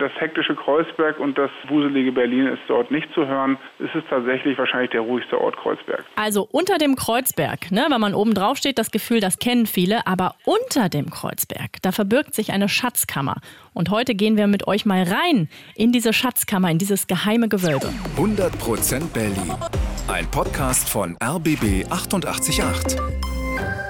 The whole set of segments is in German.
das hektische Kreuzberg und das wuselige Berlin ist dort nicht zu hören. Es ist tatsächlich wahrscheinlich der ruhigste Ort Kreuzberg. Also unter dem Kreuzberg, ne, wenn man oben drauf steht, das Gefühl, das kennen viele, aber unter dem Kreuzberg, da verbirgt sich eine Schatzkammer. Und heute gehen wir mit euch mal rein in diese Schatzkammer, in dieses geheime Gewölbe. 100% Berlin. Ein Podcast von RBB 888.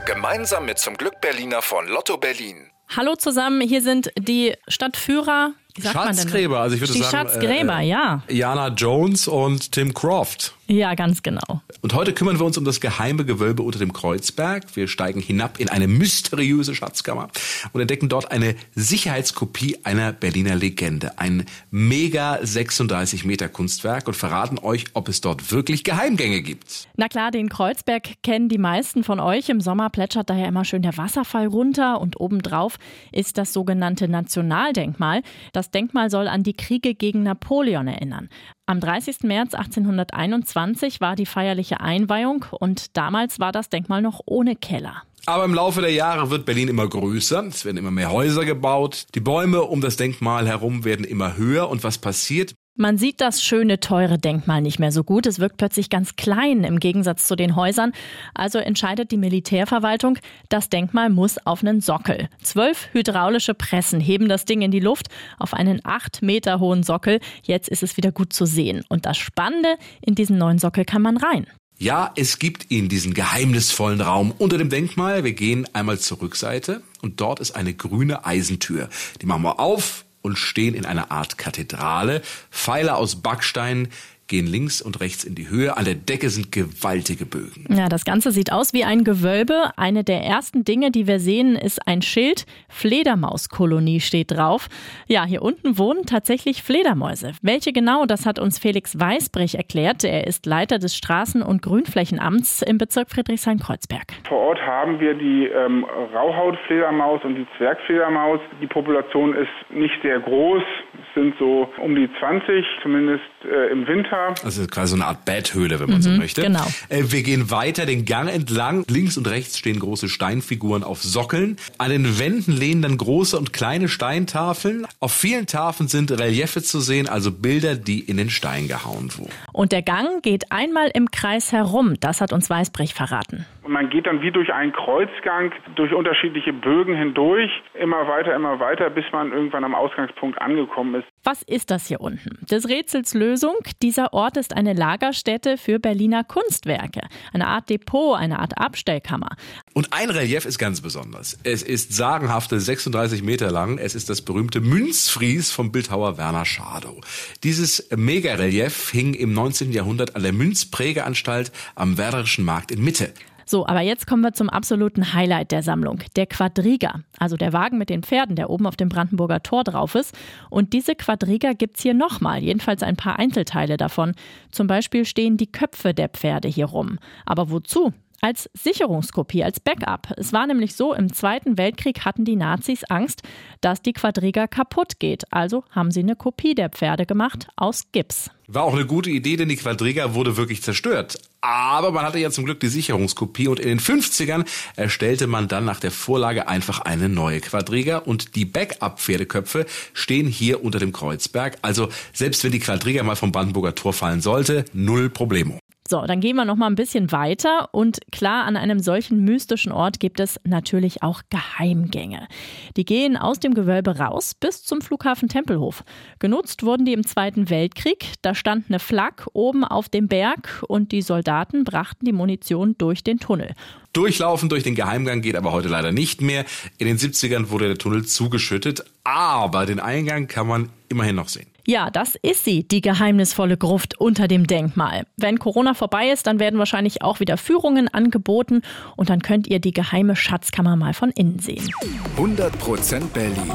Gemeinsam mit zum Glück Berliner von Lotto Berlin. Hallo zusammen, hier sind die Stadtführer. Schatzgräber, also ich würde die sagen. Schatzgräber, äh, ja. Jana Jones und Tim Croft. Ja, ganz genau. Und heute kümmern wir uns um das geheime Gewölbe unter dem Kreuzberg. Wir steigen hinab in eine mysteriöse Schatzkammer und entdecken dort eine Sicherheitskopie einer Berliner Legende. Ein mega 36 Meter Kunstwerk und verraten euch, ob es dort wirklich Geheimgänge gibt. Na klar, den Kreuzberg kennen die meisten von euch. Im Sommer plätschert daher immer schön der Wasserfall runter und obendrauf ist das sogenannte Nationaldenkmal. Das Denkmal soll an die Kriege gegen Napoleon erinnern. Am 30. März 1821 war die feierliche Einweihung und damals war das Denkmal noch ohne Keller. Aber im Laufe der Jahre wird Berlin immer größer, es werden immer mehr Häuser gebaut, die Bäume um das Denkmal herum werden immer höher und was passiert? Man sieht das schöne, teure Denkmal nicht mehr so gut. Es wirkt plötzlich ganz klein im Gegensatz zu den Häusern. Also entscheidet die Militärverwaltung, das Denkmal muss auf einen Sockel. Zwölf hydraulische Pressen heben das Ding in die Luft auf einen acht Meter hohen Sockel. Jetzt ist es wieder gut zu sehen. Und das Spannende, in diesen neuen Sockel kann man rein. Ja, es gibt ihn, diesen geheimnisvollen Raum unter dem Denkmal. Wir gehen einmal zur Rückseite und dort ist eine grüne Eisentür. Die machen wir auf und stehen in einer Art Kathedrale. Pfeiler aus Backstein gehen links und rechts in die Höhe. An der Decke sind gewaltige Bögen. Ja, das Ganze sieht aus wie ein Gewölbe. Eine der ersten Dinge, die wir sehen, ist ein Schild. Fledermauskolonie steht drauf. Ja, hier unten wohnen tatsächlich Fledermäuse. Welche genau, das hat uns Felix Weißbrich erklärt. Er ist Leiter des Straßen- und Grünflächenamts im Bezirk Friedrichshain-Kreuzberg. Vor Ort haben wir die ähm, Rauhautfledermaus und die Zwergfledermaus. Die Population ist nicht sehr groß. Es sind so um die 20, zumindest äh, im Winter. Also quasi so eine Art Betthöhle, wenn man mhm, so möchte. Genau. Äh, wir gehen weiter den Gang entlang. Links und rechts stehen große Steinfiguren auf Sockeln. An den Wänden lehnen dann große und kleine Steintafeln. Auf vielen Tafeln sind Reliefe zu sehen, also Bilder, die in den Stein gehauen wurden. Und der Gang geht einmal im Kreis herum. Das hat uns Weißbrich verraten. Und man geht dann wie durch einen Kreuzgang, durch unterschiedliche Bögen hindurch, immer weiter, immer weiter, bis man irgendwann am Ausgangspunkt angekommen ist. Was ist das hier unten? Des Rätsels Lösung. Dieser Ort ist eine Lagerstätte für Berliner Kunstwerke. Eine Art Depot, eine Art Abstellkammer. Und ein Relief ist ganz besonders. Es ist sagenhafte 36 Meter lang. Es ist das berühmte Münzfries vom Bildhauer Werner Schadow. Dieses Megarelief hing im 19. Jahrhundert an der Münzprägeanstalt am Werderischen Markt in Mitte. So, aber jetzt kommen wir zum absoluten Highlight der Sammlung, der Quadriga, also der Wagen mit den Pferden, der oben auf dem Brandenburger Tor drauf ist. Und diese Quadriga gibt es hier nochmal, jedenfalls ein paar Einzelteile davon. Zum Beispiel stehen die Köpfe der Pferde hier rum. Aber wozu? als Sicherungskopie, als Backup. Es war nämlich so, im Zweiten Weltkrieg hatten die Nazis Angst, dass die Quadriga kaputt geht. Also haben sie eine Kopie der Pferde gemacht aus Gips. War auch eine gute Idee, denn die Quadriga wurde wirklich zerstört. Aber man hatte ja zum Glück die Sicherungskopie und in den 50ern erstellte man dann nach der Vorlage einfach eine neue Quadriga und die Backup-Pferdeköpfe stehen hier unter dem Kreuzberg. Also selbst wenn die Quadriga mal vom Brandenburger Tor fallen sollte, null Problemo. So, dann gehen wir noch mal ein bisschen weiter und klar, an einem solchen mystischen Ort gibt es natürlich auch Geheimgänge. Die gehen aus dem Gewölbe raus bis zum Flughafen Tempelhof. Genutzt wurden die im Zweiten Weltkrieg. Da stand eine Flak oben auf dem Berg und die Soldaten brachten die Munition durch den Tunnel. Durchlaufen durch den Geheimgang geht aber heute leider nicht mehr. In den 70ern wurde der Tunnel zugeschüttet, aber den Eingang kann man immerhin noch sehen. Ja, das ist sie, die geheimnisvolle Gruft unter dem Denkmal. Wenn Corona vorbei ist, dann werden wahrscheinlich auch wieder Führungen angeboten und dann könnt ihr die geheime Schatzkammer mal von innen sehen. 100% Berlin.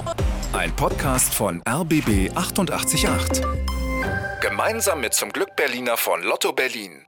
Ein Podcast von RBB 888. Gemeinsam mit zum Glück Berliner von Lotto Berlin.